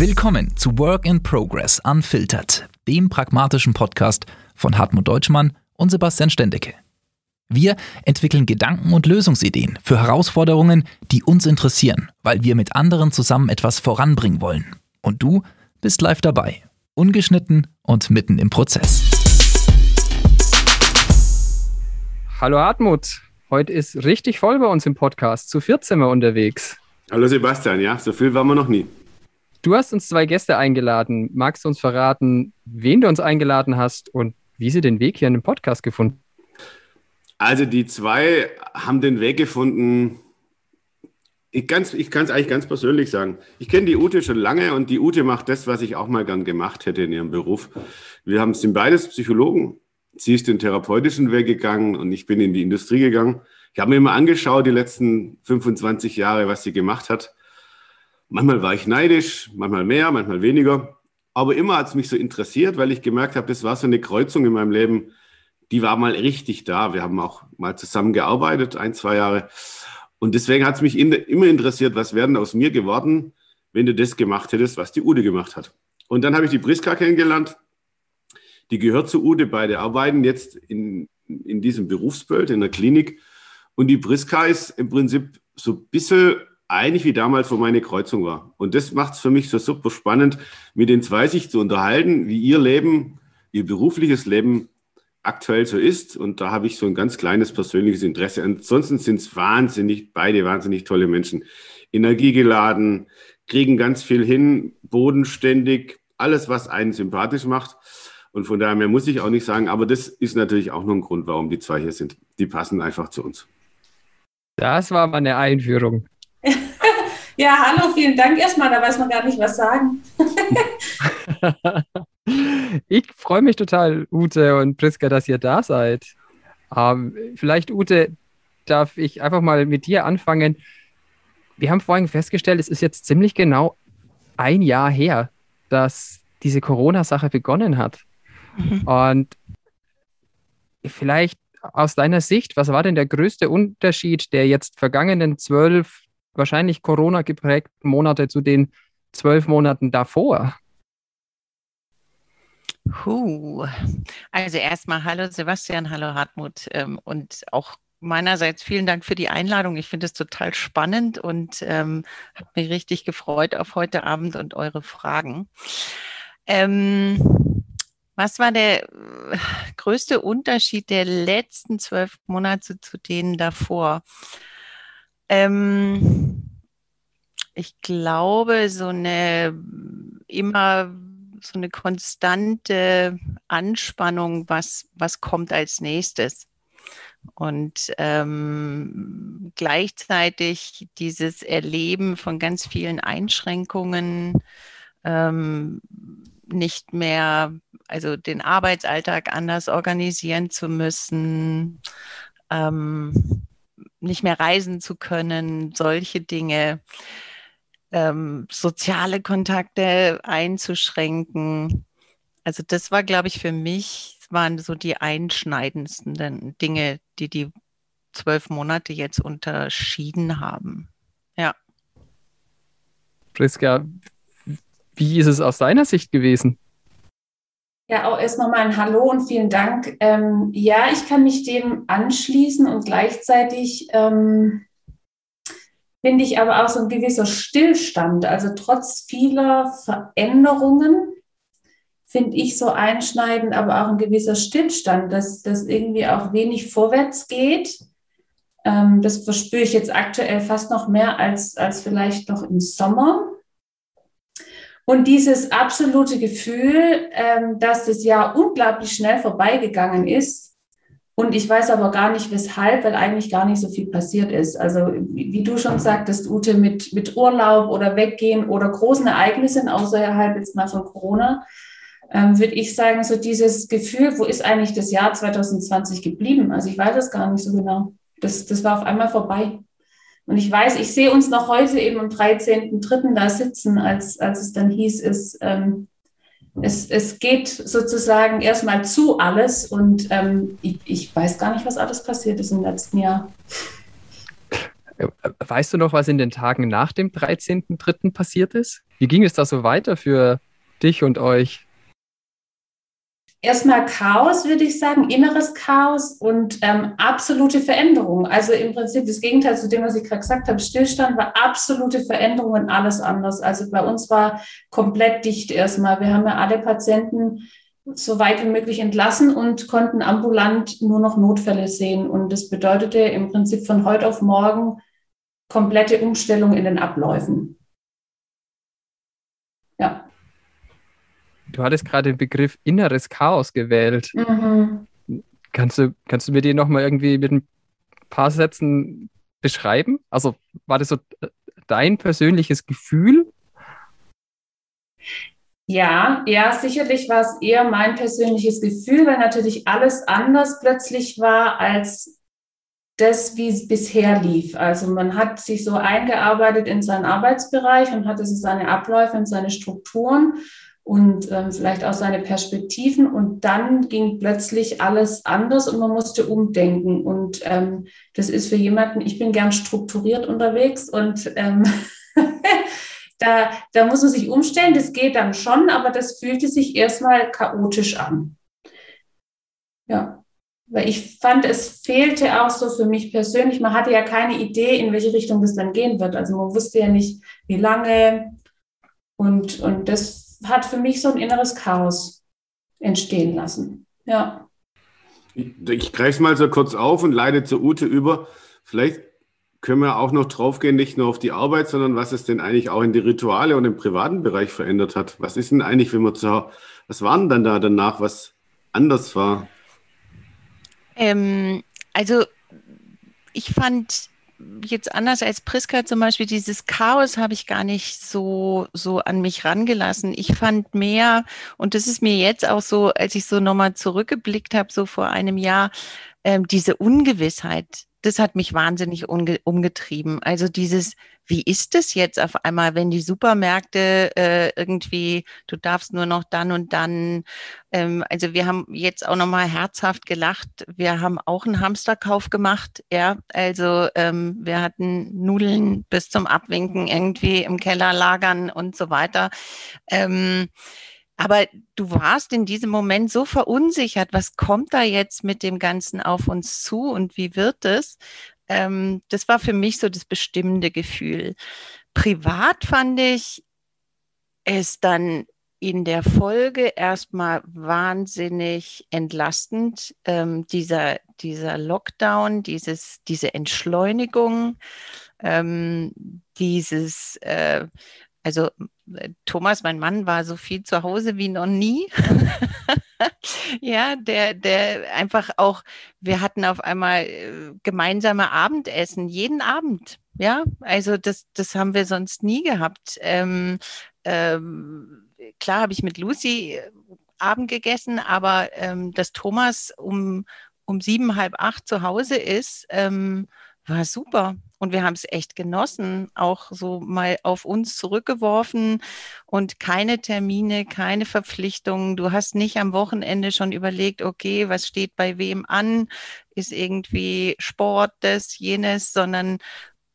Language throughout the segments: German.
Willkommen zu Work in Progress Unfiltered, dem pragmatischen Podcast von Hartmut Deutschmann und Sebastian Stendecke. Wir entwickeln Gedanken und Lösungsideen für Herausforderungen, die uns interessieren, weil wir mit anderen zusammen etwas voranbringen wollen. Und du bist live dabei, ungeschnitten und mitten im Prozess. Hallo Hartmut, heute ist richtig voll bei uns im Podcast. Zu 14 wir unterwegs. Hallo Sebastian, ja, so viel waren wir noch nie. Du hast uns zwei Gäste eingeladen. Magst du uns verraten, wen du uns eingeladen hast und wie sie den Weg hier in den Podcast gefunden Also die zwei haben den Weg gefunden, ich, kann es eigentlich ganz persönlich sagen. Ich kenne die Ute schon lange und die Ute macht das, was ich auch mal gern gemacht hätte in ihrem Beruf. Wir haben, sind beides Psychologen. Sie ist den therapeutischen Weg gegangen und ich bin in die Industrie gegangen. Ich habe mir immer angeschaut, die letzten 25 Jahre, was sie gemacht hat. Manchmal war ich neidisch, manchmal mehr, manchmal weniger. Aber immer hat es mich so interessiert, weil ich gemerkt habe, das war so eine Kreuzung in meinem Leben, die war mal richtig da. Wir haben auch mal zusammen gearbeitet, ein, zwei Jahre. Und deswegen hat es mich in, immer interessiert, was wäre denn aus mir geworden, wenn du das gemacht hättest, was die Ude gemacht hat. Und dann habe ich die Priska kennengelernt. Die gehört zu Ude, beide arbeiten jetzt in, in diesem Berufsbild in der Klinik. Und die Priska ist im Prinzip so ein bisschen ähnlich wie damals, wo meine Kreuzung war. Und das macht es für mich so super spannend, mit den zwei sich zu unterhalten, wie ihr Leben, ihr berufliches Leben aktuell so ist. Und da habe ich so ein ganz kleines persönliches Interesse. Ansonsten sind es wahnsinnig, beide wahnsinnig tolle Menschen. Energiegeladen, kriegen ganz viel hin, bodenständig, alles, was einen sympathisch macht. Und von daher muss ich auch nicht sagen, aber das ist natürlich auch noch ein Grund, warum die zwei hier sind. Die passen einfach zu uns. Das war mal eine Einführung. Ja, hallo, vielen Dank erstmal. Da weiß man gar nicht, was sagen. ich freue mich total, Ute und Priska, dass ihr da seid. Ähm, vielleicht, Ute, darf ich einfach mal mit dir anfangen. Wir haben vorhin festgestellt, es ist jetzt ziemlich genau ein Jahr her, dass diese Corona-Sache begonnen hat. Mhm. Und vielleicht aus deiner Sicht, was war denn der größte Unterschied der jetzt vergangenen zwölf, wahrscheinlich Corona geprägten Monate zu den zwölf Monaten davor? Huh. Also erstmal hallo Sebastian, hallo Hartmut ähm, und auch meinerseits vielen Dank für die Einladung. Ich finde es total spannend und ähm, habe mich richtig gefreut auf heute Abend und eure Fragen. Ähm, was war der äh, größte Unterschied der letzten zwölf Monate zu denen davor? Ähm, ich glaube, so eine immer so eine konstante Anspannung, was, was kommt als nächstes. Und ähm, gleichzeitig dieses Erleben von ganz vielen Einschränkungen, ähm, nicht mehr, also den Arbeitsalltag anders organisieren zu müssen, ähm, nicht mehr reisen zu können, solche Dinge, ähm, soziale Kontakte einzuschränken. Also das war, glaube ich, für mich, waren so die einschneidendsten Dinge, die die zwölf Monate jetzt unterschieden haben. Ja. Priska, wie ist es aus deiner Sicht gewesen? Ja, auch erst nochmal ein Hallo und vielen Dank. Ähm, ja, ich kann mich dem anschließen und gleichzeitig ähm, finde ich aber auch so ein gewisser Stillstand. Also trotz vieler Veränderungen finde ich so einschneidend, aber auch ein gewisser Stillstand, dass das irgendwie auch wenig vorwärts geht. Ähm, das verspüre ich jetzt aktuell fast noch mehr als, als vielleicht noch im Sommer. Und dieses absolute Gefühl, ähm, dass das Jahr unglaublich schnell vorbeigegangen ist. Und ich weiß aber gar nicht weshalb, weil eigentlich gar nicht so viel passiert ist. Also wie, du schon sagtest, Ute, mit, mit Urlaub oder Weggehen oder großen Ereignissen, außerhalb jetzt mal von Corona, ähm, würde ich sagen, so dieses Gefühl, wo ist eigentlich das Jahr 2020 geblieben? Also ich weiß es gar nicht so genau. Das, das war auf einmal vorbei. Und ich weiß, ich sehe uns noch heute eben am 13.03. da sitzen, als, als es dann hieß, es, ähm, es, es geht sozusagen erstmal zu alles und ähm, ich, ich weiß gar nicht, was alles passiert ist im letzten Jahr. Weißt du noch, was in den Tagen nach dem 13.03. passiert ist? Wie ging es da so weiter für dich und euch? Erstmal Chaos, würde ich sagen, inneres Chaos und ähm, absolute Veränderung. Also im Prinzip das Gegenteil zu dem, was ich gerade gesagt habe. Stillstand war absolute Veränderung und alles anders. Also bei uns war komplett dicht erstmal. Wir haben ja alle Patienten so weit wie möglich entlassen und konnten ambulant nur noch Notfälle sehen. Und das bedeutete im Prinzip von heute auf morgen komplette Umstellung in den Abläufen. Ja. Du hattest gerade den Begriff inneres Chaos gewählt. Mhm. Kannst, du, kannst du mir den nochmal irgendwie mit ein paar Sätzen beschreiben? Also war das so dein persönliches Gefühl? Ja, ja, sicherlich war es eher mein persönliches Gefühl, weil natürlich alles anders plötzlich war als das, wie es bisher lief. Also man hat sich so eingearbeitet in seinen Arbeitsbereich und hatte so seine Abläufe und seine Strukturen und ähm, vielleicht auch seine Perspektiven. Und dann ging plötzlich alles anders und man musste umdenken. Und ähm, das ist für jemanden, ich bin gern strukturiert unterwegs und ähm, da, da muss man sich umstellen. Das geht dann schon, aber das fühlte sich erstmal chaotisch an. Ja. Weil ich fand, es fehlte auch so für mich persönlich. Man hatte ja keine Idee, in welche Richtung das dann gehen wird. Also man wusste ja nicht, wie lange. Und, und das hat für mich so ein inneres Chaos entstehen lassen. Ja. Ich, ich greife es mal so kurz auf und leite zur Ute über. Vielleicht können wir auch noch draufgehen, nicht nur auf die Arbeit, sondern was es denn eigentlich auch in die Rituale und im privaten Bereich verändert hat. Was ist denn eigentlich, wenn wir zu was war denn dann da danach, was anders war? Ähm, also ich fand jetzt anders als Priska zum Beispiel, dieses Chaos habe ich gar nicht so, so an mich rangelassen. Ich fand mehr, und das ist mir jetzt auch so, als ich so nochmal zurückgeblickt habe, so vor einem Jahr, ähm, diese Ungewissheit, das hat mich wahnsinnig umgetrieben. Also dieses, wie ist es jetzt auf einmal, wenn die Supermärkte äh, irgendwie, du darfst nur noch dann und dann, ähm, also wir haben jetzt auch nochmal herzhaft gelacht, wir haben auch einen Hamsterkauf gemacht, ja, also ähm, wir hatten Nudeln bis zum Abwinken irgendwie im Keller lagern und so weiter. Ähm, aber du warst in diesem Moment so verunsichert, was kommt da jetzt mit dem Ganzen auf uns zu und wie wird es? Ähm, das war für mich so das bestimmende Gefühl. Privat fand ich es dann in der Folge erstmal wahnsinnig entlastend, ähm, dieser, dieser Lockdown, dieses, diese Entschleunigung, ähm, dieses äh, also äh, Thomas, mein Mann, war so viel zu Hause wie noch nie. ja, der, der einfach auch, wir hatten auf einmal äh, gemeinsame Abendessen, jeden Abend. Ja, also das, das haben wir sonst nie gehabt. Ähm, ähm, klar habe ich mit Lucy äh, Abend gegessen, aber ähm, dass Thomas um, um sieben, halb acht zu Hause ist, ähm, war super. Und wir haben es echt genossen, auch so mal auf uns zurückgeworfen und keine Termine, keine Verpflichtungen. Du hast nicht am Wochenende schon überlegt, okay, was steht bei wem an? Ist irgendwie Sport, das, jenes, sondern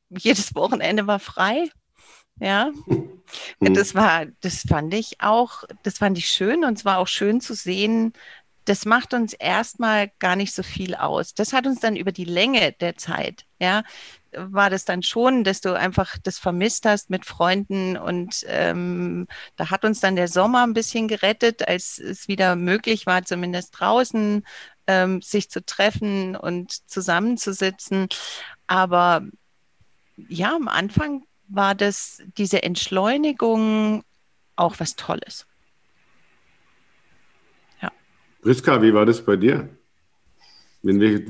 jedes Wochenende war frei. Ja, mhm. das war, das fand ich auch, das fand ich schön und es war auch schön zu sehen, das macht uns erstmal gar nicht so viel aus. Das hat uns dann über die Länge der Zeit, ja, war das dann schon, dass du einfach das vermisst hast mit Freunden und ähm, da hat uns dann der Sommer ein bisschen gerettet, als es wieder möglich war, zumindest draußen ähm, sich zu treffen und zusammenzusitzen. Aber ja, am Anfang war das diese Entschleunigung auch was Tolles. Priska, wie war das bei dir? Wenn wir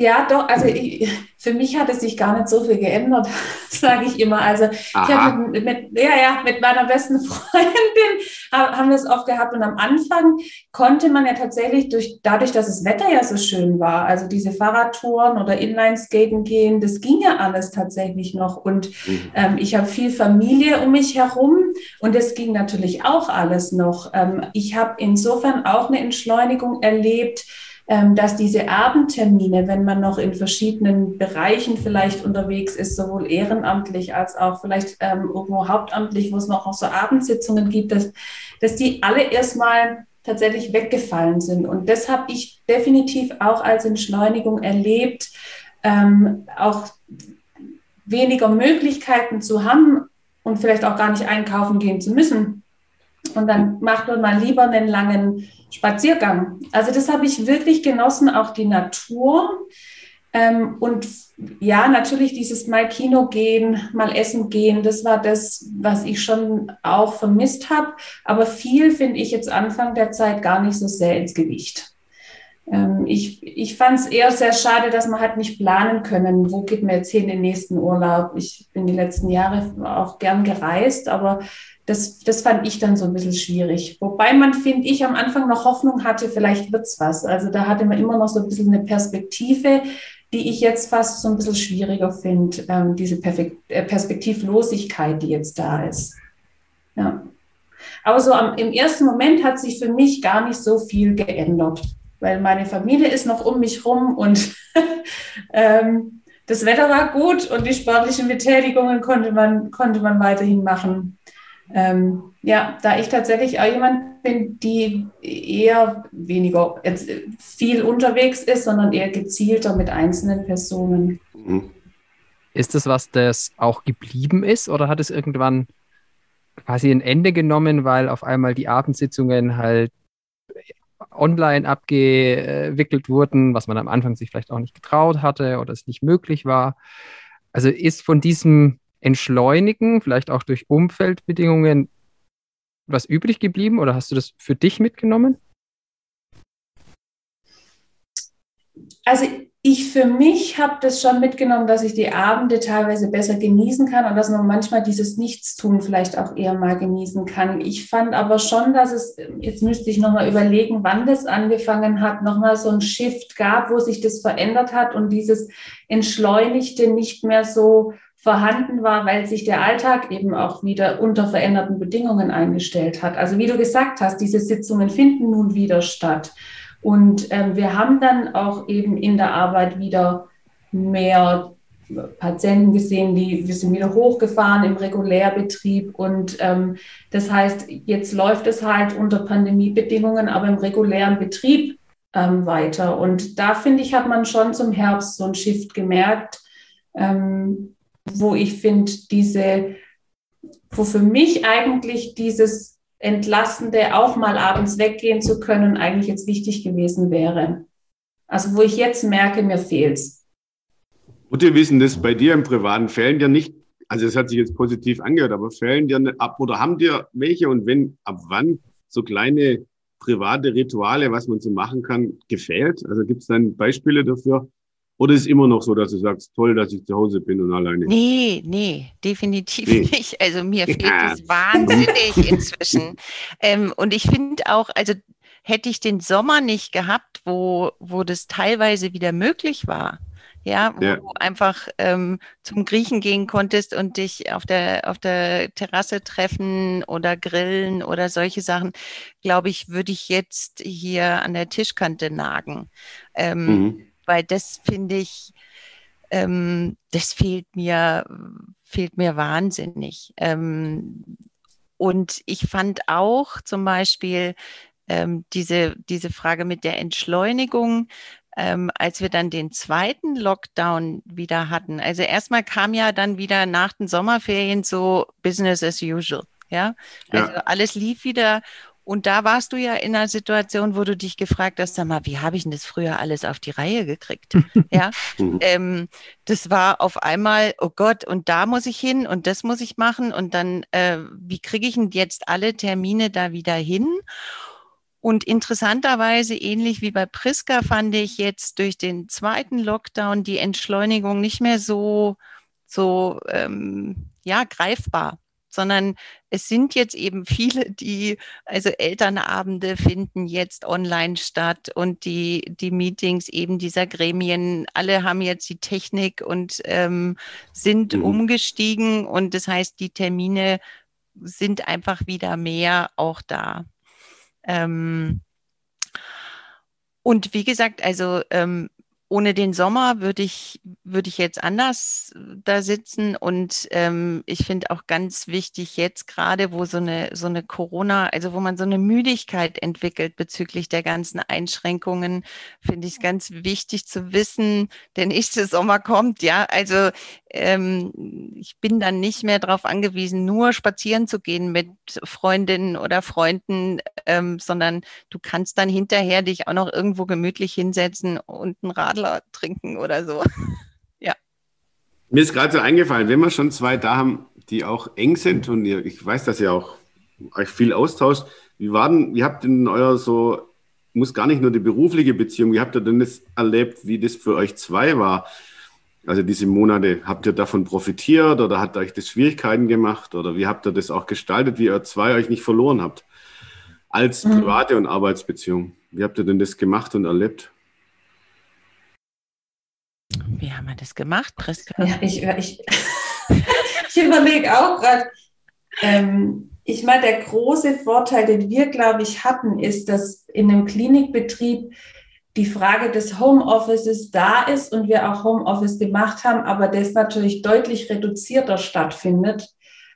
ja, doch, also ich, für mich hat es sich gar nicht so viel geändert, sage ich immer. Also ich habe mit, mit, ja, ja, mit meiner besten Freundin haben wir es oft gehabt und am Anfang konnte man ja tatsächlich durch, dadurch, dass das Wetter ja so schön war, also diese Fahrradtouren oder Inlineskaten gehen, das ging ja alles tatsächlich noch und mhm. ähm, ich habe viel Familie um mich herum und das ging natürlich auch alles noch. Ähm, ich habe insofern auch eine Entschleunigung erlebt, dass diese Abendtermine, wenn man noch in verschiedenen Bereichen vielleicht unterwegs ist, sowohl ehrenamtlich als auch vielleicht ähm, irgendwo hauptamtlich, wo es noch so Abendsitzungen gibt, dass, dass die alle erstmal tatsächlich weggefallen sind. Und das habe ich definitiv auch als Entschleunigung erlebt, ähm, auch weniger Möglichkeiten zu haben und vielleicht auch gar nicht einkaufen gehen zu müssen. Und dann macht man mal lieber einen langen Spaziergang. Also das habe ich wirklich genossen, auch die Natur. Ähm, und ja, natürlich dieses mal Kino gehen, mal essen gehen, das war das, was ich schon auch vermisst habe. Aber viel finde ich jetzt Anfang der Zeit gar nicht so sehr ins Gewicht. Ähm, ich ich fand es eher sehr schade, dass man halt nicht planen können, wo geht man jetzt hin in den nächsten Urlaub. Ich bin die letzten Jahre auch gern gereist, aber das, das fand ich dann so ein bisschen schwierig. Wobei man, finde ich, am Anfang noch Hoffnung hatte, vielleicht wird es was. Also da hatte man immer noch so ein bisschen eine Perspektive, die ich jetzt fast so ein bisschen schwieriger finde, ähm, diese Perfekt äh, Perspektivlosigkeit, die jetzt da ist. Ja. Aber so am, im ersten Moment hat sich für mich gar nicht so viel geändert, weil meine Familie ist noch um mich rum und ähm, das Wetter war gut und die sportlichen Betätigungen konnte man, konnte man weiterhin machen. Ähm, ja, da ich tatsächlich auch jemand bin, die eher weniger viel unterwegs ist, sondern eher gezielter mit einzelnen Personen. Mhm. Ist das was, das auch geblieben ist oder hat es irgendwann quasi ein Ende genommen, weil auf einmal die Abendsitzungen halt online abgewickelt wurden, was man am Anfang sich vielleicht auch nicht getraut hatte oder es nicht möglich war? Also ist von diesem Entschleunigen, vielleicht auch durch Umfeldbedingungen, was übrig geblieben oder hast du das für dich mitgenommen? Also ich für mich habe das schon mitgenommen, dass ich die Abende teilweise besser genießen kann und dass man manchmal dieses Nichtstun vielleicht auch eher mal genießen kann. Ich fand aber schon, dass es, jetzt müsste ich nochmal überlegen, wann das angefangen hat, nochmal so ein Shift gab, wo sich das verändert hat und dieses Entschleunigte nicht mehr so vorhanden war, weil sich der Alltag eben auch wieder unter veränderten Bedingungen eingestellt hat. Also wie du gesagt hast, diese Sitzungen finden nun wieder statt. Und ähm, wir haben dann auch eben in der Arbeit wieder mehr Patienten gesehen, die wir sind wieder hochgefahren im Regulärbetrieb und ähm, das heißt, jetzt läuft es halt unter Pandemiebedingungen, aber im regulären Betrieb ähm, weiter. Und da finde ich, hat man schon zum Herbst so ein Shift gemerkt, ähm, wo ich finde, diese, wo für mich eigentlich dieses Entlastende auch mal abends weggehen zu können, eigentlich jetzt wichtig gewesen wäre. Also wo ich jetzt merke, mir fehlt's. Ute, wissen das bei dir im privaten Fällen dir nicht, also es hat sich jetzt positiv angehört, aber fällen dir ab oder haben dir welche und wenn, ab wann so kleine private Rituale, was man so machen kann, gefällt? Also gibt es dann Beispiele dafür? Oder ist es immer noch so, dass du sagst, toll, dass ich zu Hause bin und alleine? Nee, nee, definitiv nee. nicht. Also mir fehlt ja. es wahnsinnig inzwischen. Ähm, und ich finde auch, also hätte ich den Sommer nicht gehabt, wo, wo das teilweise wieder möglich war, ja, wo ja. du einfach ähm, zum Griechen gehen konntest und dich auf der, auf der Terrasse treffen oder grillen oder solche Sachen, glaube ich, würde ich jetzt hier an der Tischkante nagen. Ähm, mhm weil das finde ich, ähm, das fehlt mir, fehlt mir wahnsinnig. Ähm, und ich fand auch zum Beispiel ähm, diese, diese Frage mit der Entschleunigung, ähm, als wir dann den zweiten Lockdown wieder hatten. Also erstmal kam ja dann wieder nach den Sommerferien so Business as usual. Ja, also ja. alles lief wieder und da warst du ja in einer Situation, wo du dich gefragt hast, sag mal, wie habe ich denn das früher alles auf die Reihe gekriegt? ja, mhm. ähm, das war auf einmal, oh Gott, und da muss ich hin und das muss ich machen und dann, äh, wie kriege ich denn jetzt alle Termine da wieder hin? Und interessanterweise, ähnlich wie bei Priska, fand ich jetzt durch den zweiten Lockdown die Entschleunigung nicht mehr so, so ähm, ja, greifbar sondern es sind jetzt eben viele, die, also Elternabende finden jetzt online statt und die, die Meetings eben dieser Gremien, alle haben jetzt die Technik und ähm, sind mhm. umgestiegen und das heißt, die Termine sind einfach wieder mehr auch da. Ähm, Und wie gesagt, also ähm, ohne den Sommer würde ich, würde ich jetzt anders da sitzen. Und ähm, ich finde auch ganz wichtig jetzt gerade, wo so eine, so eine Corona, also wo man so eine Müdigkeit entwickelt bezüglich der ganzen Einschränkungen, finde ich es ganz wichtig zu wissen, der nächste Sommer kommt. Ja, also ähm, ich bin dann nicht mehr darauf angewiesen, nur spazieren zu gehen mit Freundinnen oder Freunden, ähm, sondern du kannst dann hinterher dich auch noch irgendwo gemütlich hinsetzen und ein Radl Radler trinken oder so. ja. Mir ist gerade so eingefallen, wenn wir schon zwei da haben, die auch eng sind und ihr, ich weiß, dass ihr auch euch viel austauscht. Wie war denn, wie habt denn euer so, muss gar nicht nur die berufliche Beziehung, wie habt ihr denn das erlebt, wie das für euch zwei war? Also diese Monate, habt ihr davon profitiert oder hat euch das Schwierigkeiten gemacht oder wie habt ihr das auch gestaltet, wie ihr zwei euch nicht verloren habt? Als mhm. private und Arbeitsbeziehung. Wie habt ihr denn das gemacht und erlebt? Wie haben wir das gemacht, Priska? Ja, ich, ich, ich überlege auch gerade. Ähm, ich meine, der große Vorteil, den wir, glaube ich, hatten, ist, dass in einem Klinikbetrieb die Frage des Homeoffices da ist und wir auch Homeoffice gemacht haben, aber das natürlich deutlich reduzierter stattfindet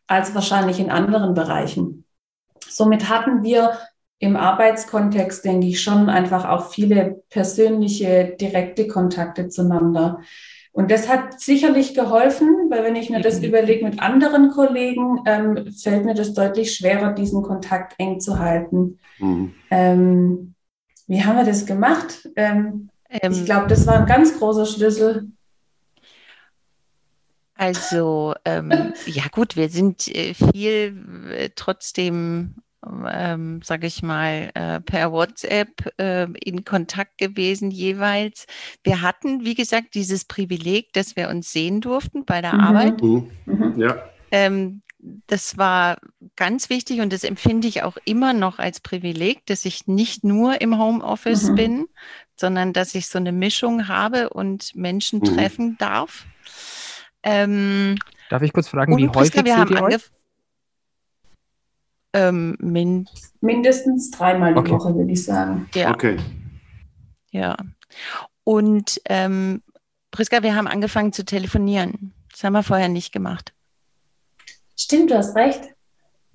als wahrscheinlich in anderen Bereichen. Somit hatten wir im Arbeitskontext, denke ich, schon einfach auch viele persönliche, direkte Kontakte zueinander. Und das hat sicherlich geholfen, weil wenn ich mir das überlege mit anderen Kollegen, ähm, fällt mir das deutlich schwerer, diesen Kontakt eng zu halten. Mhm. Ähm, wie haben wir das gemacht? Ähm, ähm ich glaube, das war ein ganz großer Schlüssel. Also, ähm, ja gut, wir sind äh, viel äh, trotzdem ähm, sage ich mal, äh, per WhatsApp äh, in Kontakt gewesen jeweils. Wir hatten, wie gesagt, dieses Privileg, dass wir uns sehen durften bei der mhm. Arbeit. Mhm. mhm. Ja. Ähm, das war ganz wichtig und das empfinde ich auch immer noch als Privileg, dass ich nicht nur im Homeoffice mhm. bin, sondern dass ich so eine Mischung habe und Menschen mhm. treffen darf. Ähm, Darf ich kurz fragen, wie häufig wir haben ihr euch? Ähm, min Mindestens dreimal die okay. Woche, würde ich sagen. Ja. Okay. Ja. Und ähm, Priska, wir haben angefangen zu telefonieren. Das haben wir vorher nicht gemacht. Stimmt, du hast recht.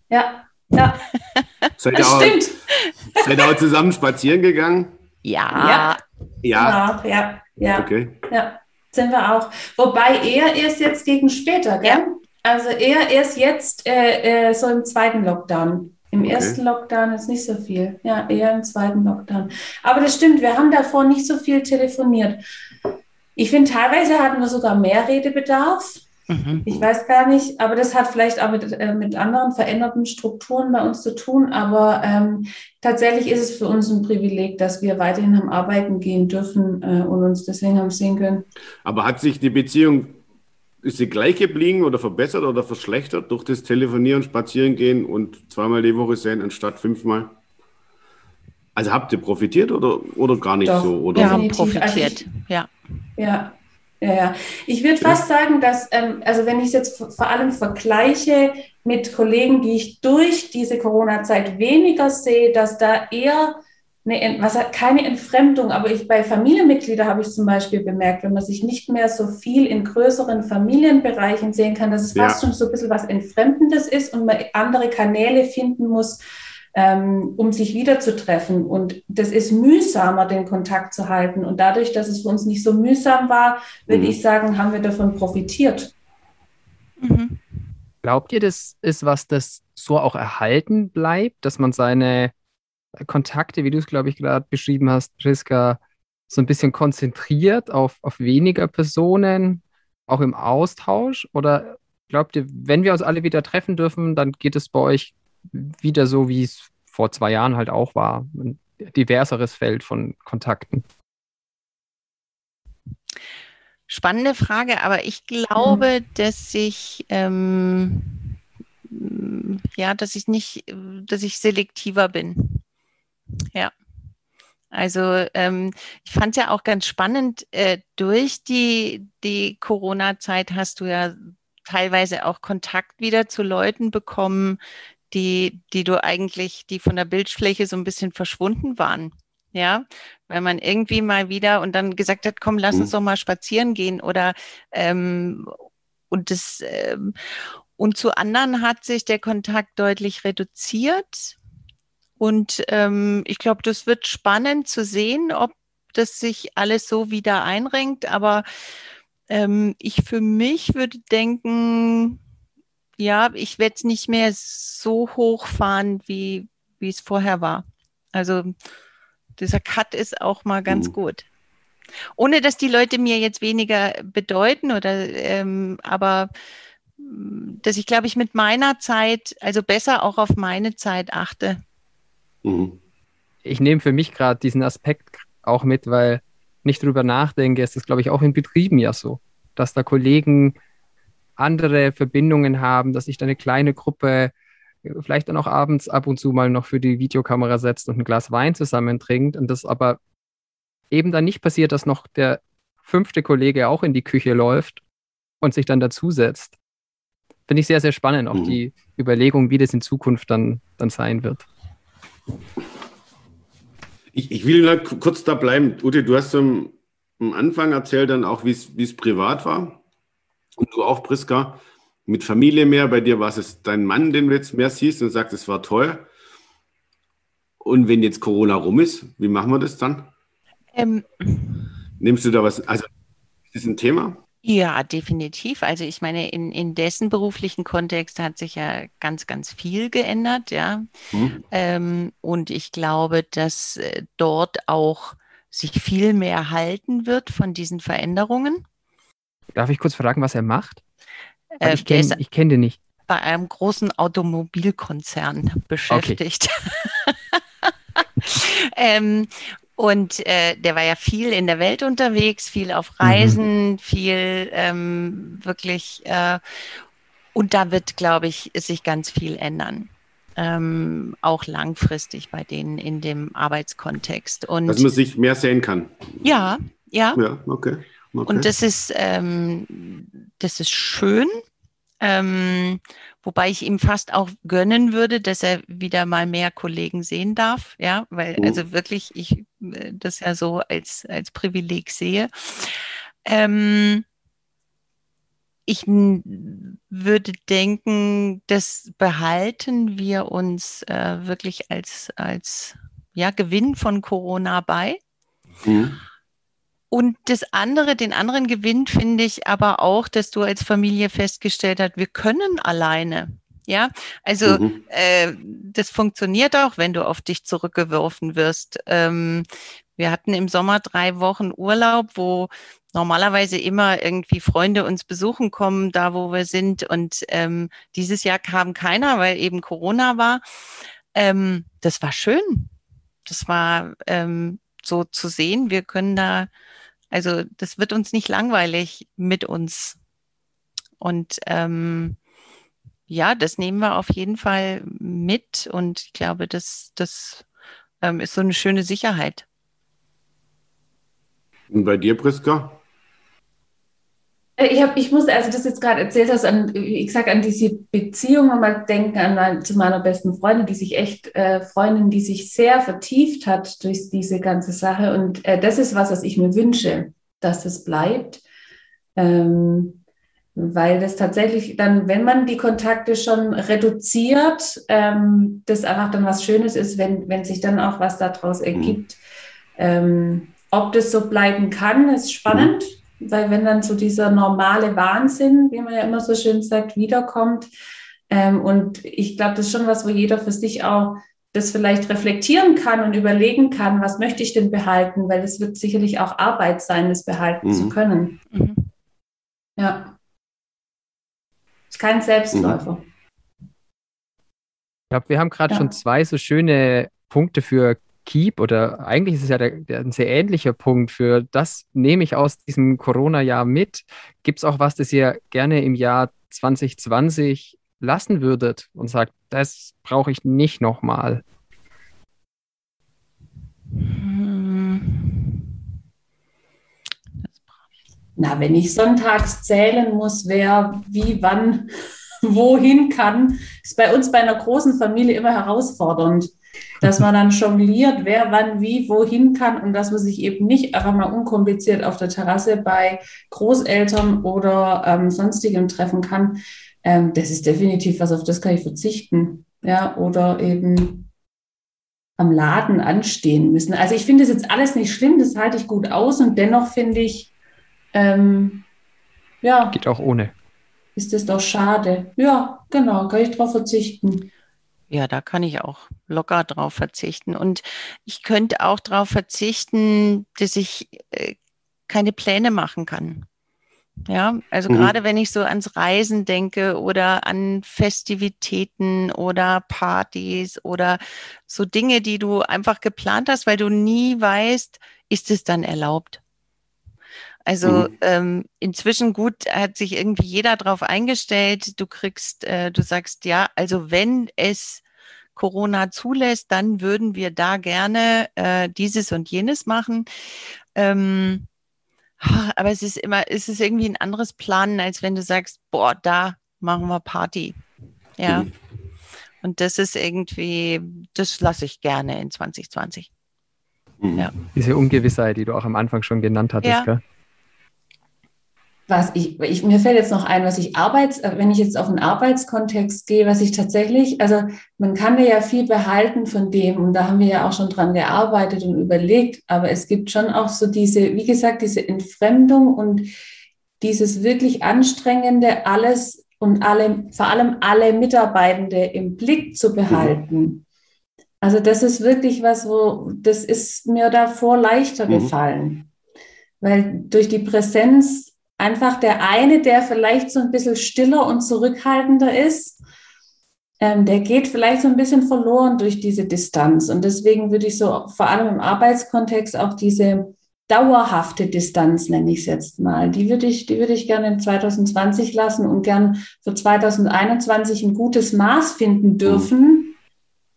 Ja, ja. seid das auch, stimmt. Seid ihr auch zusammen spazieren gegangen? Ja. Ja. Ja, ja, ja. Okay. Ja, sind wir auch. Wobei er erst jetzt gegen später, gell? Ja. Also eher erst jetzt äh, äh, so im zweiten Lockdown. Im okay. ersten Lockdown ist nicht so viel. Ja, eher im zweiten Lockdown. Aber das stimmt, wir haben davor nicht so viel telefoniert. Ich finde, teilweise hatten wir sogar mehr Redebedarf. Mhm. Ich weiß gar nicht, aber das hat vielleicht auch mit, äh, mit anderen veränderten Strukturen bei uns zu tun. Aber ähm, tatsächlich ist es für uns ein Privileg, dass wir weiterhin am Arbeiten gehen dürfen äh, und uns deswegen haben sehen können. Aber hat sich die Beziehung ist sie gleich geblieben oder verbessert oder verschlechtert durch das Telefonieren, Spazierengehen und zweimal die Woche sehen anstatt fünfmal? Also habt ihr profitiert oder, oder gar nicht Doch, so? Oder? Wir haben profitiert, also ich, ja. Ja, ja, ja. Ich würde fast sagen, dass, ähm, also wenn ich es jetzt vor allem vergleiche mit Kollegen, die ich durch diese Corona-Zeit weniger sehe, dass da eher eine, was hat keine Entfremdung, aber ich bei Familienmitgliedern habe ich zum Beispiel bemerkt, wenn man sich nicht mehr so viel in größeren Familienbereichen sehen kann, dass es ja. fast schon so ein bisschen was Entfremdendes ist und man andere Kanäle finden muss, ähm, um sich wiederzutreffen. Und das ist mühsamer, den Kontakt zu halten. Und dadurch, dass es für uns nicht so mühsam war, würde mhm. ich sagen, haben wir davon profitiert. Mhm. Glaubt ihr, das ist was, das so auch erhalten bleibt, dass man seine Kontakte, wie du es, glaube ich, gerade beschrieben hast, Priska, so ein bisschen konzentriert auf, auf weniger Personen, auch im Austausch? Oder glaubt ihr, wenn wir uns alle wieder treffen dürfen, dann geht es bei euch wieder so, wie es vor zwei Jahren halt auch war? Ein diverseres Feld von Kontakten. Spannende Frage, aber ich glaube, mhm. dass ich ähm, ja, dass ich nicht, dass ich selektiver bin. Ja. Also ähm, ich fand es ja auch ganz spannend, äh, durch die, die Corona-Zeit hast du ja teilweise auch Kontakt wieder zu Leuten bekommen, die, die du eigentlich, die von der Bildfläche so ein bisschen verschwunden waren. Ja, wenn man irgendwie mal wieder und dann gesagt hat, komm, lass uns mhm. doch mal spazieren gehen oder ähm, und das ähm, und zu anderen hat sich der Kontakt deutlich reduziert. Und ähm, ich glaube, das wird spannend zu sehen, ob das sich alles so wieder einrenkt. Aber ähm, ich für mich würde denken, ja, ich werde es nicht mehr so hochfahren, wie, wie es vorher war. Also dieser Cut ist auch mal ganz mhm. gut. Ohne dass die Leute mir jetzt weniger bedeuten oder ähm, aber dass ich glaube ich mit meiner Zeit, also besser auch auf meine Zeit achte. Mhm. Ich nehme für mich gerade diesen Aspekt auch mit, weil nicht drüber nachdenke, ist das glaube ich auch in Betrieben ja so, dass da Kollegen andere Verbindungen haben, dass sich da eine kleine Gruppe vielleicht dann auch abends ab und zu mal noch für die Videokamera setzt und ein Glas Wein zusammen trinkt und das aber eben dann nicht passiert, dass noch der fünfte Kollege auch in die Küche läuft und sich dann dazusetzt. Finde ich sehr, sehr spannend, auch mhm. die Überlegung, wie das in Zukunft dann, dann sein wird. Ich, ich will kurz da bleiben. Ute, du hast am, am Anfang erzählt dann auch, wie es privat war. Und du auch, Priska mit Familie mehr. Bei dir war es dein Mann, den du jetzt mehr siehst und sagst, es war toll. Und wenn jetzt Corona rum ist, wie machen wir das dann? Ähm, Nimmst du da was? Also, ist das ein Thema? Ja, definitiv. Also ich meine, in, in dessen beruflichen Kontext hat sich ja ganz, ganz viel geändert, ja. Hm. Ähm, und ich glaube, dass äh, dort auch sich viel mehr halten wird von diesen Veränderungen. Darf ich kurz fragen, was er macht? Äh, ich kenne kenn den nicht. Bei einem großen Automobilkonzern beschäftigt. Okay. ähm, und äh, der war ja viel in der Welt unterwegs, viel auf. Reisen, mhm. viel ähm, wirklich. Äh, und da wird, glaube ich, sich ganz viel ändern. Ähm, auch langfristig bei denen in dem Arbeitskontext. Und, Dass man sich mehr sehen kann. Ja, ja. Ja, okay. Okay. Und das ist, ähm, das ist schön. Ähm, wobei ich ihm fast auch gönnen würde, dass er wieder mal mehr Kollegen sehen darf, ja, weil mhm. also wirklich ich äh, das ja so als, als Privileg sehe. Ähm, ich würde denken, das behalten wir uns äh, wirklich als, als ja, Gewinn von Corona bei. Mhm. Und das andere, den anderen Gewinn finde ich aber auch, dass du als Familie festgestellt hast, wir können alleine. Ja, also mhm. äh, das funktioniert auch, wenn du auf dich zurückgeworfen wirst. Ähm, wir hatten im Sommer drei Wochen Urlaub, wo normalerweise immer irgendwie Freunde uns besuchen kommen, da wo wir sind. Und ähm, dieses Jahr kam keiner, weil eben Corona war. Ähm, das war schön. Das war ähm, so zu sehen. Wir können da also das wird uns nicht langweilig mit uns. Und ähm, ja, das nehmen wir auf jeden Fall mit und ich glaube, das, das ähm, ist so eine schöne Sicherheit. Und bei dir, Priska? Äh, ich, hab, ich muss, also das jetzt gerade erzählt hast, an, ich sage an diese Beziehung nochmal denken, an mein, zu meiner besten Freundin, die sich echt, äh, Freundin, die sich sehr vertieft hat durch diese ganze Sache. Und äh, das ist was, was ich mir wünsche, dass es bleibt. Ähm, weil das tatsächlich dann, wenn man die Kontakte schon reduziert, ähm, das einfach dann was Schönes ist, wenn, wenn sich dann auch was daraus ergibt. Mhm. Ähm, ob das so bleiben kann, ist spannend. Mhm weil wenn dann so dieser normale Wahnsinn, wie man ja immer so schön sagt, wiederkommt, ähm, und ich glaube, das ist schon was, wo jeder für sich auch das vielleicht reflektieren kann und überlegen kann, was möchte ich denn behalten, weil es wird sicherlich auch Arbeit sein, das behalten mhm. zu können. Mhm. Ja. Ist kein Selbstläufer. Mhm. Ich glaube, wir haben gerade ja. schon zwei so schöne Punkte für Keep oder eigentlich ist es ja der, der, ein sehr ähnlicher Punkt für das nehme ich aus diesem Corona-Jahr mit. Gibt es auch was, das ihr gerne im Jahr 2020 lassen würdet und sagt, das brauche ich nicht nochmal? Na, wenn ich sonntags zählen muss, wer wie wann wohin kann, ist bei uns bei einer großen Familie immer herausfordernd. Dass man dann jongliert, wer wann wie wohin kann und dass man sich eben nicht einfach mal unkompliziert auf der Terrasse bei Großeltern oder ähm, sonstigem treffen kann. Ähm, das ist definitiv was, auf das kann ich verzichten. Ja, oder eben am Laden anstehen müssen. Also ich finde das jetzt alles nicht schlimm, das halte ich gut aus und dennoch finde ich, ähm, ja. Geht auch ohne. Ist das doch schade. Ja, genau, kann ich drauf verzichten. Ja, da kann ich auch locker drauf verzichten. Und ich könnte auch darauf verzichten, dass ich äh, keine Pläne machen kann. Ja, also mhm. gerade wenn ich so ans Reisen denke oder an Festivitäten oder Partys oder so Dinge, die du einfach geplant hast, weil du nie weißt, ist es dann erlaubt? Also mhm. ähm, inzwischen gut hat sich irgendwie jeder darauf eingestellt. Du kriegst, äh, du sagst ja, also wenn es Corona zulässt, dann würden wir da gerne äh, dieses und jenes machen. Ähm, aber es ist immer, es ist irgendwie ein anderes Planen, als wenn du sagst, boah, da machen wir Party. Ja. Mhm. Und das ist irgendwie, das lasse ich gerne in 2020. Mhm. Ja. Diese Ungewissheit, die du auch am Anfang schon genannt hattest, ja. gell? Was ich, ich, mir fällt jetzt noch ein, was ich arbeits, äh, wenn ich jetzt auf den Arbeitskontext gehe, was ich tatsächlich, also man kann ja viel behalten von dem und da haben wir ja auch schon dran gearbeitet und überlegt, aber es gibt schon auch so diese, wie gesagt, diese Entfremdung und dieses wirklich anstrengende, alles und alle, vor allem alle Mitarbeitende im Blick zu behalten. Also das ist wirklich was, wo, das ist mir davor leichter mhm. gefallen. Weil durch die Präsenz einfach der eine, der vielleicht so ein bisschen stiller und zurückhaltender ist, ähm, der geht vielleicht so ein bisschen verloren durch diese Distanz. Und deswegen würde ich so vor allem im Arbeitskontext auch diese dauerhafte Distanz, nenne ich es jetzt mal, die würde ich, die würde ich gerne in 2020 lassen und gern für 2021 ein gutes Maß finden dürfen,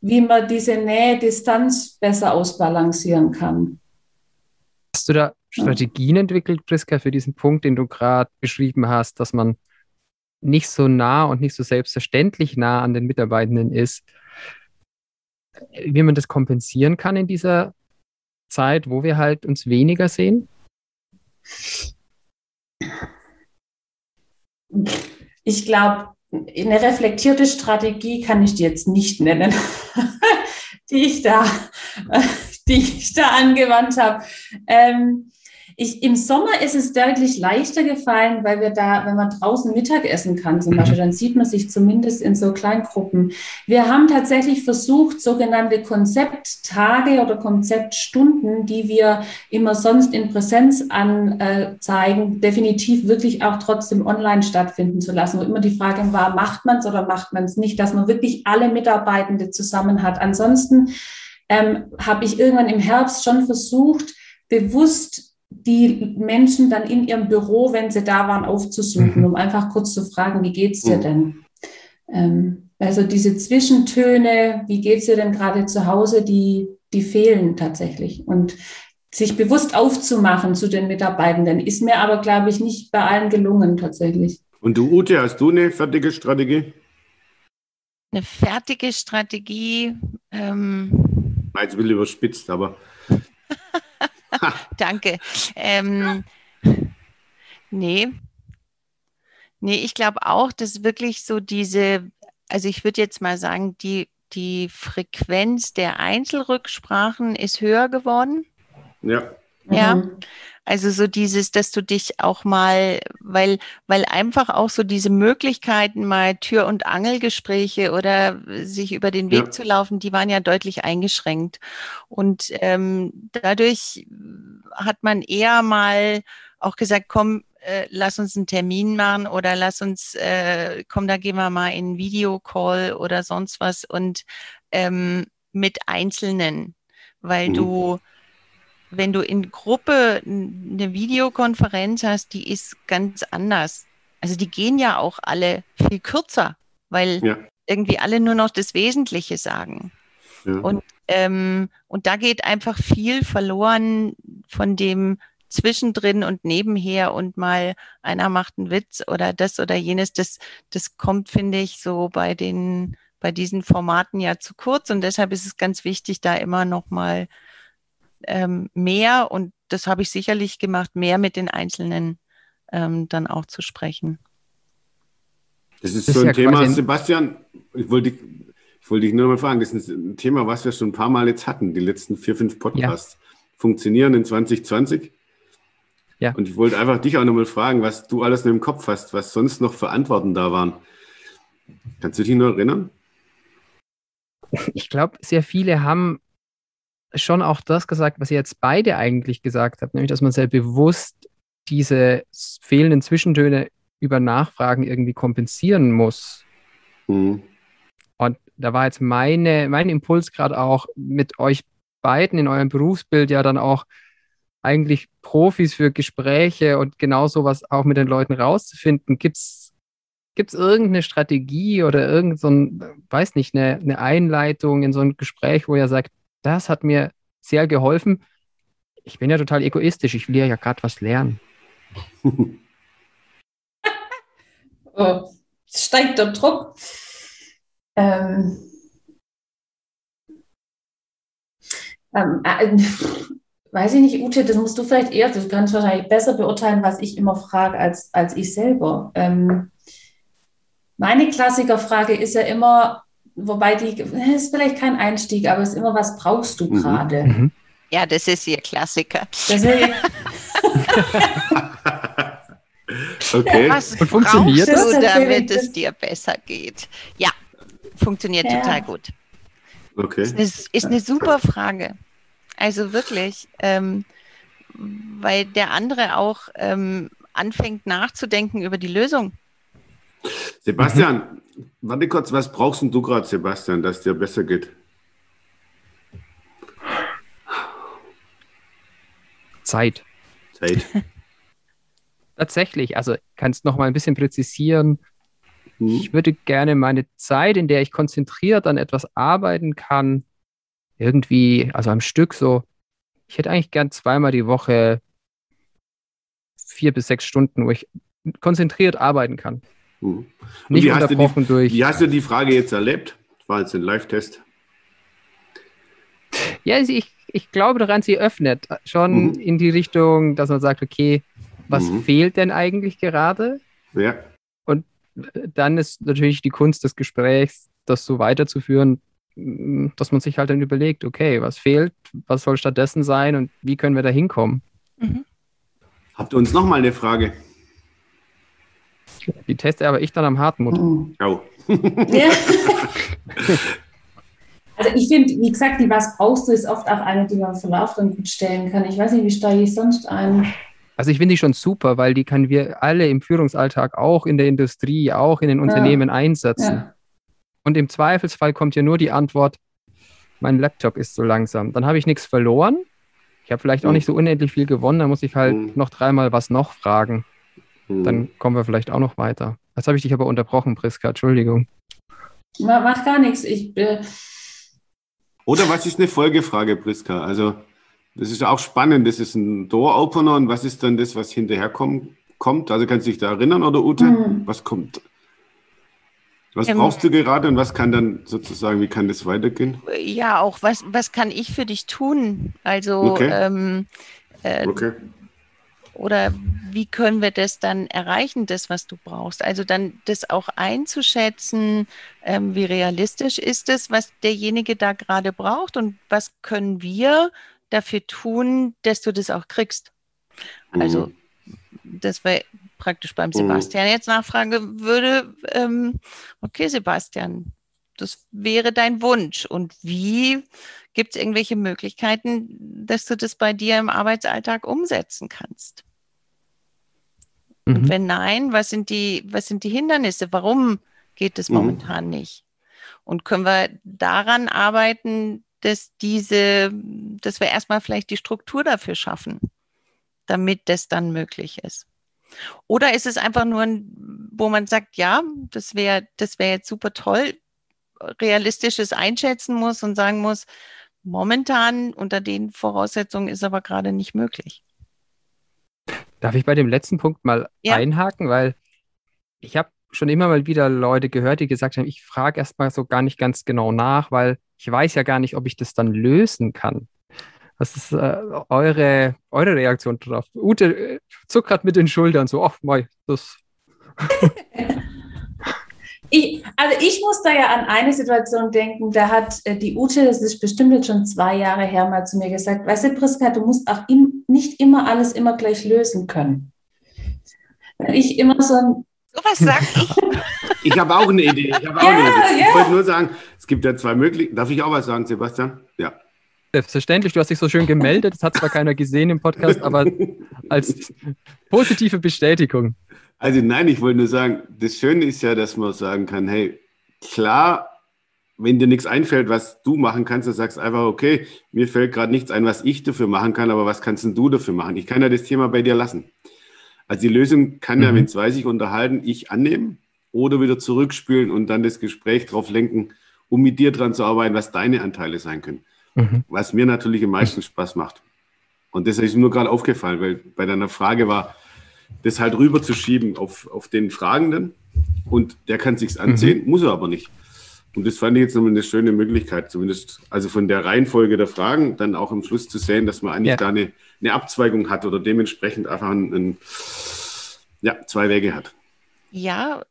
wie man diese Nähe-Distanz besser ausbalancieren kann. Hast du da Strategien entwickelt, Priska, für diesen Punkt, den du gerade beschrieben hast, dass man nicht so nah und nicht so selbstverständlich nah an den Mitarbeitenden ist, wie man das kompensieren kann in dieser Zeit, wo wir halt uns weniger sehen? Ich glaube, eine reflektierte Strategie kann ich dir jetzt nicht nennen, die ich da, die ich da angewandt habe. Ähm, ich, Im Sommer ist es deutlich leichter gefallen, weil wir da, wenn man draußen Mittag essen kann zum Beispiel, dann sieht man sich zumindest in so Kleingruppen. Wir haben tatsächlich versucht, sogenannte Konzepttage oder Konzeptstunden, die wir immer sonst in Präsenz anzeigen, definitiv wirklich auch trotzdem online stattfinden zu lassen. Wo immer die Frage war, macht man es oder macht man es nicht, dass man wirklich alle Mitarbeitende zusammen hat. Ansonsten ähm, habe ich irgendwann im Herbst schon versucht, bewusst die Menschen dann in ihrem Büro, wenn sie da waren, aufzusuchen, mhm. um einfach kurz zu fragen, wie geht's dir mhm. denn? Ähm, also diese Zwischentöne, wie geht's dir denn gerade zu Hause, die, die fehlen tatsächlich. Und sich bewusst aufzumachen zu den Mitarbeitenden, ist mir aber, glaube ich, nicht bei allen gelungen tatsächlich. Und du, Ute, hast du eine fertige Strategie? Eine fertige Strategie. Ähm Jetzt will überspitzt, aber Danke. Ähm, nee. Nee, ich glaube auch, dass wirklich so diese, also ich würde jetzt mal sagen, die, die Frequenz der Einzelrücksprachen ist höher geworden. Ja. Ja. Mhm. Also so dieses, dass du dich auch mal, weil, weil einfach auch so diese Möglichkeiten, mal Tür- und Angelgespräche oder sich über den Weg ja. zu laufen, die waren ja deutlich eingeschränkt. Und ähm, dadurch hat man eher mal auch gesagt, komm, äh, lass uns einen Termin machen oder lass uns, äh, komm, da gehen wir mal in einen Videocall oder sonst was und ähm, mit Einzelnen, weil mhm. du wenn du in Gruppe eine Videokonferenz hast, die ist ganz anders. Also die gehen ja auch alle viel kürzer, weil ja. irgendwie alle nur noch das Wesentliche sagen. Ja. Und, ähm, und da geht einfach viel verloren von dem zwischendrin und nebenher und mal einer macht einen Witz oder das oder jenes. Das, das kommt, finde ich, so bei den bei diesen Formaten ja zu kurz und deshalb ist es ganz wichtig, da immer noch mal ähm, mehr und das habe ich sicherlich gemacht, mehr mit den Einzelnen ähm, dann auch zu sprechen. Das ist, das so ein ja Thema, Sebastian, ich wollte, ich wollte dich nur mal fragen, das ist ein Thema, was wir schon ein paar Mal jetzt hatten, die letzten vier, fünf Podcasts. Ja. Funktionieren in 2020? Ja. Und ich wollte einfach dich auch nochmal fragen, was du alles im Kopf hast, was sonst noch für Antworten da waren. Kannst du dich noch erinnern? Ich glaube, sehr viele haben schon auch das gesagt, was ihr jetzt beide eigentlich gesagt habt, nämlich, dass man sehr bewusst diese fehlenden Zwischentöne über Nachfragen irgendwie kompensieren muss. Mhm. Und da war jetzt meine, mein Impuls gerade auch mit euch beiden in eurem Berufsbild ja dann auch eigentlich Profis für Gespräche und genau sowas auch mit den Leuten rauszufinden. Gibt es irgendeine Strategie oder irgend so ein, weiß nicht, eine, eine Einleitung in so ein Gespräch, wo ihr sagt, das hat mir sehr geholfen. Ich bin ja total egoistisch, ich will ja, gerade was lernen. oh, steigt der Druck. Ähm, ähm, äh, weiß ich nicht, Ute, das musst du vielleicht eher, du kannst wahrscheinlich besser beurteilen, was ich immer frage, als, als ich selber. Ähm, meine Klassikerfrage ist ja immer, wobei die ist vielleicht kein Einstieg, aber es ist immer, was brauchst du mhm. gerade? Mhm. Ja, das ist ihr Klassiker. okay. Was Und funktioniert brauchst du, damit es dir besser geht? Ja, funktioniert ja. total gut. Okay. Ist eine, ist eine super Frage. Also wirklich, ähm, weil der andere auch ähm, anfängt nachzudenken über die Lösung. Sebastian, mhm. warte kurz, was brauchst du gerade, Sebastian, dass dir besser geht? Zeit. Zeit. Tatsächlich, also kannst noch mal ein bisschen präzisieren. Mhm. Ich würde gerne meine Zeit, in der ich konzentriert an etwas arbeiten kann, irgendwie, also am Stück so, ich hätte eigentlich gern zweimal die Woche vier bis sechs Stunden, wo ich konzentriert arbeiten kann. Mhm. Nicht unterbrochen die, durch. Wie hast du die Frage jetzt erlebt? Das war jetzt ein Live-Test. Ja, ich, ich glaube daran, sie öffnet schon mhm. in die Richtung, dass man sagt, okay, was mhm. fehlt denn eigentlich gerade? Ja. Und dann ist natürlich die Kunst des Gesprächs, das so weiterzuführen, dass man sich halt dann überlegt, okay, was fehlt, was soll stattdessen sein und wie können wir da hinkommen? Mhm. Habt ihr uns nochmal eine Frage? Die teste aber ich dann am Hartmut. Oh. oh. Ja. also ich finde, wie gesagt, die Was brauchst du ist oft auch eine, die man Lauf dann gut stellen kann. Ich weiß nicht, wie steige ich sonst ein? Also ich finde die schon super, weil die können wir alle im Führungsalltag, auch in der Industrie, auch in den Unternehmen ja. einsetzen. Ja. Und im Zweifelsfall kommt ja nur die Antwort, mein Laptop ist so langsam. Dann habe ich nichts verloren. Ich habe vielleicht auch hm. nicht so unendlich viel gewonnen. Dann muss ich halt mhm. noch dreimal was noch fragen. Mhm. Dann kommen wir vielleicht auch noch weiter. Jetzt habe ich dich aber unterbrochen, Priska. Entschuldigung. Macht gar nichts. Ich, äh Oder was ist eine Folgefrage, Priska? Also, das ist auch spannend. Das ist ein Door-Opener und was ist dann das, was hinterher kommt? Also, kannst du dich da erinnern oder Ute? Mhm. Was kommt? Was ähm, brauchst du gerade und was kann dann sozusagen, wie kann das weitergehen? Ja, auch was, was kann ich für dich tun? Also, okay. Ähm, äh, okay. Oder wie können wir das dann erreichen, das, was du brauchst? Also dann das auch einzuschätzen, ähm, wie realistisch ist es, was derjenige da gerade braucht und was können wir dafür tun, dass du das auch kriegst? Also, mhm. das wäre praktisch beim mhm. Sebastian jetzt nachfragen würde, ähm, okay, Sebastian, das wäre dein Wunsch. Und wie gibt es irgendwelche Möglichkeiten, dass du das bei dir im Arbeitsalltag umsetzen kannst? Mhm. Und wenn nein, was sind die, was sind die Hindernisse? Warum geht es mhm. momentan nicht? Und können wir daran arbeiten, dass diese, dass wir erstmal vielleicht die Struktur dafür schaffen, damit das dann möglich ist? Oder ist es einfach nur, ein, wo man sagt, ja, das wäre das wäre jetzt super toll, realistisches einschätzen muss und sagen muss, momentan unter den Voraussetzungen ist aber gerade nicht möglich. Darf ich bei dem letzten Punkt mal ja. einhaken, weil ich habe schon immer mal wieder Leute gehört, die gesagt haben, ich frage erstmal so gar nicht ganz genau nach, weil ich weiß ja gar nicht, ob ich das dann lösen kann. Was ist äh, eure, eure Reaktion darauf? Ute äh, zuckert mit den Schultern so, ach, mei, das. ich, also ich muss da ja an eine Situation denken, da hat äh, die Ute, das ist bestimmt jetzt schon zwei Jahre her, mal zu mir gesagt, weißt du, Priska, du musst auch im, nicht immer alles immer gleich lösen können. Weil ich immer so ein was sag ich. Ich habe auch eine Idee. Ich habe auch ja, eine Idee. Ich ja. wollte nur sagen, es gibt ja zwei Möglichkeiten. Darf ich auch was sagen, Sebastian? Ja. Selbstverständlich, du hast dich so schön gemeldet, das hat zwar keiner gesehen im Podcast, aber als positive Bestätigung. Also nein, ich wollte nur sagen, das Schöne ist ja, dass man sagen kann, hey, klar, wenn dir nichts einfällt, was du machen kannst, dann sagst du einfach, okay, mir fällt gerade nichts ein, was ich dafür machen kann, aber was kannst denn du dafür machen? Ich kann ja das Thema bei dir lassen. Also die Lösung kann mhm. ja, wenn zwei sich unterhalten, ich annehmen oder wieder zurückspülen und dann das Gespräch darauf lenken, um mit dir dran zu arbeiten, was deine Anteile sein können. Mhm. Was mir natürlich am meisten. Spaß macht. Und das ist mir nur gerade aufgefallen, weil bei deiner Frage war, das halt rüberzuschieben auf, auf den Fragenden und der kann sich's ansehen, mhm. muss er aber nicht. Und das fand ich jetzt nochmal eine schöne Möglichkeit, zumindest also von der Reihenfolge der Fragen dann auch am Schluss zu sehen, dass man eigentlich ja. da eine, eine Abzweigung hat oder dementsprechend einfach ein, ein, ja, zwei Wege hat. Ja,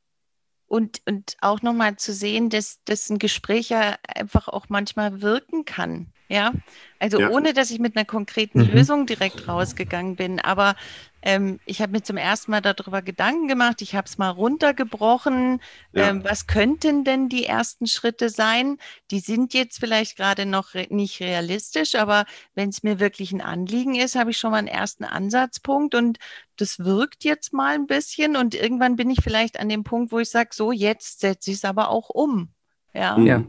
und, und auch nochmal zu sehen, dass, dass ein Gespräch ja einfach auch manchmal wirken kann. Ja, also ja. ohne dass ich mit einer konkreten mhm. Lösung direkt rausgegangen bin. Aber ähm, ich habe mir zum ersten Mal darüber Gedanken gemacht. Ich habe es mal runtergebrochen. Ja. Ähm, was könnten denn die ersten Schritte sein? Die sind jetzt vielleicht gerade noch re nicht realistisch, aber wenn es mir wirklich ein Anliegen ist, habe ich schon mal einen ersten Ansatzpunkt und das wirkt jetzt mal ein bisschen und irgendwann bin ich vielleicht an dem Punkt, wo ich sage, so jetzt setze ich es aber auch um. Ja. ja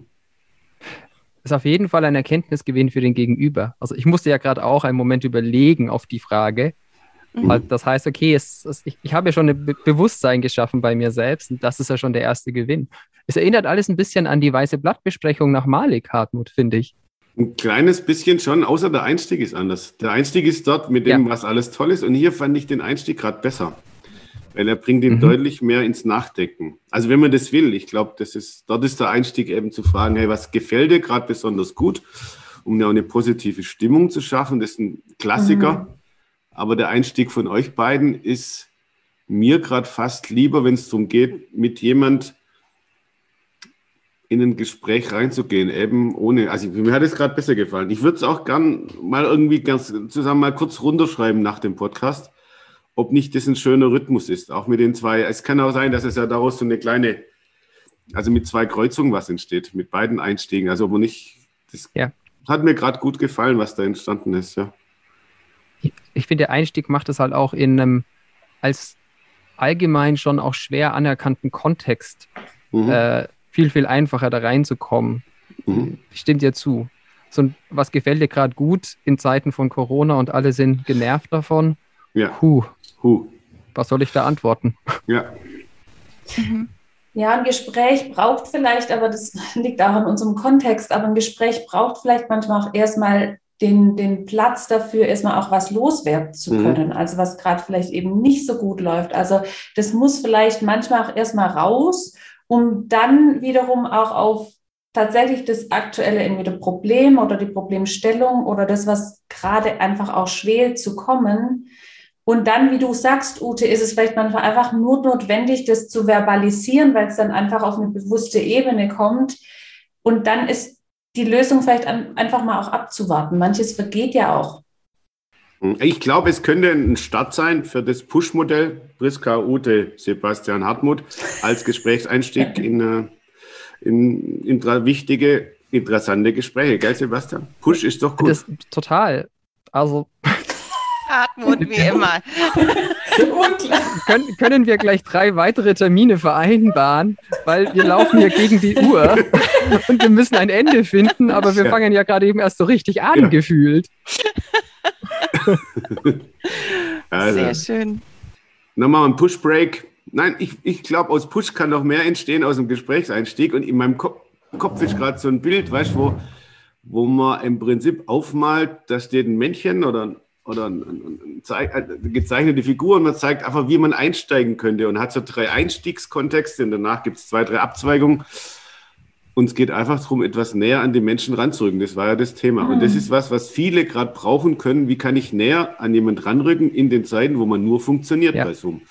ist auf jeden Fall ein Erkenntnisgewinn für den Gegenüber. Also ich musste ja gerade auch einen Moment überlegen auf die Frage. Mhm. Das heißt, okay, es, es, ich, ich habe ja schon ein Be Bewusstsein geschaffen bei mir selbst und das ist ja schon der erste Gewinn. Es erinnert alles ein bisschen an die weiße Blattbesprechung nach Malik, Hartmut, finde ich. Ein kleines bisschen schon, außer der Einstieg ist anders. Der Einstieg ist dort mit dem, ja. was alles toll ist und hier fand ich den Einstieg gerade besser weil er bringt ihn mhm. deutlich mehr ins Nachdenken. Also wenn man das will, ich glaube, das ist, dort ist der Einstieg eben zu fragen, hey, was gefällt dir gerade besonders gut, um ja eine positive Stimmung zu schaffen. Das ist ein Klassiker. Mhm. Aber der Einstieg von euch beiden ist mir gerade fast lieber, wenn es darum geht, mit jemand in ein Gespräch reinzugehen, eben ohne, also mir hat es gerade besser gefallen. Ich würde es auch gern mal irgendwie ganz zusammen mal kurz runterschreiben nach dem Podcast ob nicht das ein schöner Rhythmus ist, auch mit den zwei. Es kann auch sein, dass es ja daraus so eine kleine, also mit zwei Kreuzungen was entsteht, mit beiden Einstiegen. Also aber nicht, das ja. hat mir gerade gut gefallen, was da entstanden ist, ja. Ich, ich finde, der Einstieg macht es halt auch in einem als allgemein schon auch schwer anerkannten Kontext mhm. äh, viel, viel einfacher da reinzukommen. Mhm. Stimmt dir zu. So, was gefällt dir gerade gut in Zeiten von Corona und alle sind genervt davon? Ja. Puh. Huh. Was soll ich da antworten? Ja. Mhm. Ja, ein Gespräch braucht vielleicht, aber das liegt auch in unserem Kontext, aber ein Gespräch braucht vielleicht manchmal auch erstmal den, den Platz dafür, erstmal auch was loswerden zu mhm. können. Mhm. Also was gerade vielleicht eben nicht so gut läuft. Also das muss vielleicht manchmal auch erstmal raus, um dann wiederum auch auf tatsächlich das aktuelle entweder Problem oder die Problemstellung oder das, was gerade einfach auch schwer zu kommen, und dann, wie du sagst, Ute, ist es vielleicht manchmal einfach nur notwendig, das zu verbalisieren, weil es dann einfach auf eine bewusste Ebene kommt. Und dann ist die Lösung vielleicht einfach mal auch abzuwarten. Manches vergeht ja auch. Ich glaube, es könnte ein Start sein für das Push-Modell Priska, Ute, Sebastian Hartmut als Gesprächseinstieg in, äh, in, in, in wichtige, interessante Gespräche. Gell, Sebastian? Push ist doch gut. Das, total. Also Hartmut, wie immer. können, können wir gleich drei weitere Termine vereinbaren, weil wir laufen hier gegen die Uhr und wir müssen ein Ende finden, aber wir ja. fangen ja gerade eben erst so richtig an, ja. gefühlt. also, Sehr schön. Nochmal ein Push-Break. Nein, ich, ich glaube, aus Push kann noch mehr entstehen aus dem Gesprächseinstieg und in meinem Kopf, Kopf ist gerade so ein Bild, weißt du, wo, wo man im Prinzip aufmalt, da steht ein Männchen oder ein oder ein, ein, ein, eine gezeichnete Figur und man zeigt einfach, wie man einsteigen könnte und hat so drei Einstiegskontexte und danach gibt es zwei, drei Abzweigungen. Und es geht einfach darum, etwas näher an die Menschen ranzurücken. Das war ja das Thema. Mhm. Und das mhm. ist was, was viele gerade brauchen können. Wie kann ich näher an jemand ranrücken in den Zeiten, wo man nur funktioniert ja. bei Zoom?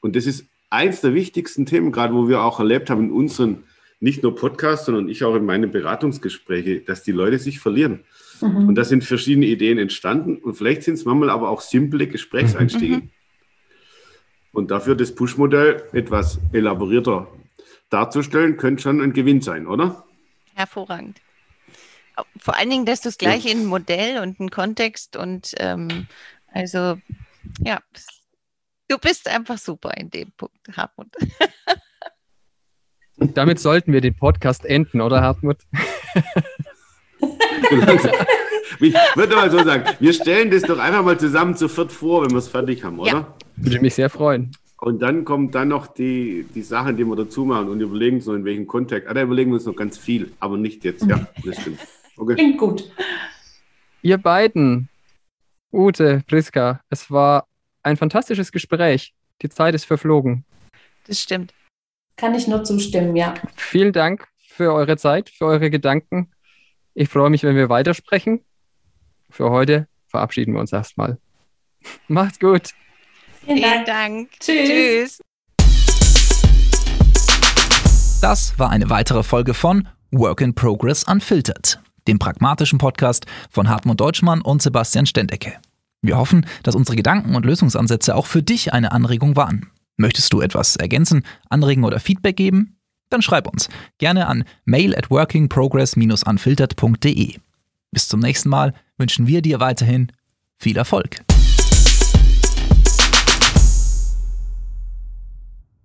Und das ist eins der wichtigsten Themen, gerade wo wir auch erlebt haben in unseren, nicht nur Podcasts, sondern ich auch in meinen Beratungsgesprächen, dass die Leute sich verlieren. Mhm. Und da sind verschiedene Ideen entstanden und vielleicht sind es manchmal aber auch simple Gesprächseinstiege. Mhm. Und dafür das Push-Modell etwas elaborierter darzustellen, könnte schon ein Gewinn sein, oder? Hervorragend. Vor allen Dingen, dass du es gleich ja. in ein Modell und einen Kontext und ähm, also ja, du bist einfach super in dem Punkt, Hartmut. Damit sollten wir den Podcast enden, oder Hartmut? ich würde mal so sagen, wir stellen das doch einfach mal zusammen zu viert vor, wenn wir es fertig haben, oder? Ja. Würde mich sehr freuen. Und dann kommen dann noch die, die Sachen, die wir dazu machen und überlegen so, in welchem Kontext. Ah, da überlegen wir uns noch ganz viel, aber nicht jetzt. Ja, das stimmt. Okay. Klingt gut. Ihr beiden, Ute, Priska, es war ein fantastisches Gespräch. Die Zeit ist verflogen. Das stimmt. Kann ich nur zustimmen, ja. Vielen Dank für eure Zeit, für eure Gedanken. Ich freue mich, wenn wir weitersprechen. Für heute verabschieden wir uns erstmal. Macht's gut. Vielen Dank. Dank. Tschüss. Tschüss. Das war eine weitere Folge von Work in Progress Unfiltered, dem pragmatischen Podcast von Hartmut Deutschmann und Sebastian Stendecke. Wir hoffen, dass unsere Gedanken und Lösungsansätze auch für dich eine Anregung waren. Möchtest du etwas ergänzen, anregen oder Feedback geben? Dann schreib uns gerne an mail at workingprogress-unfiltered.de. Bis zum nächsten Mal wünschen wir dir weiterhin viel Erfolg.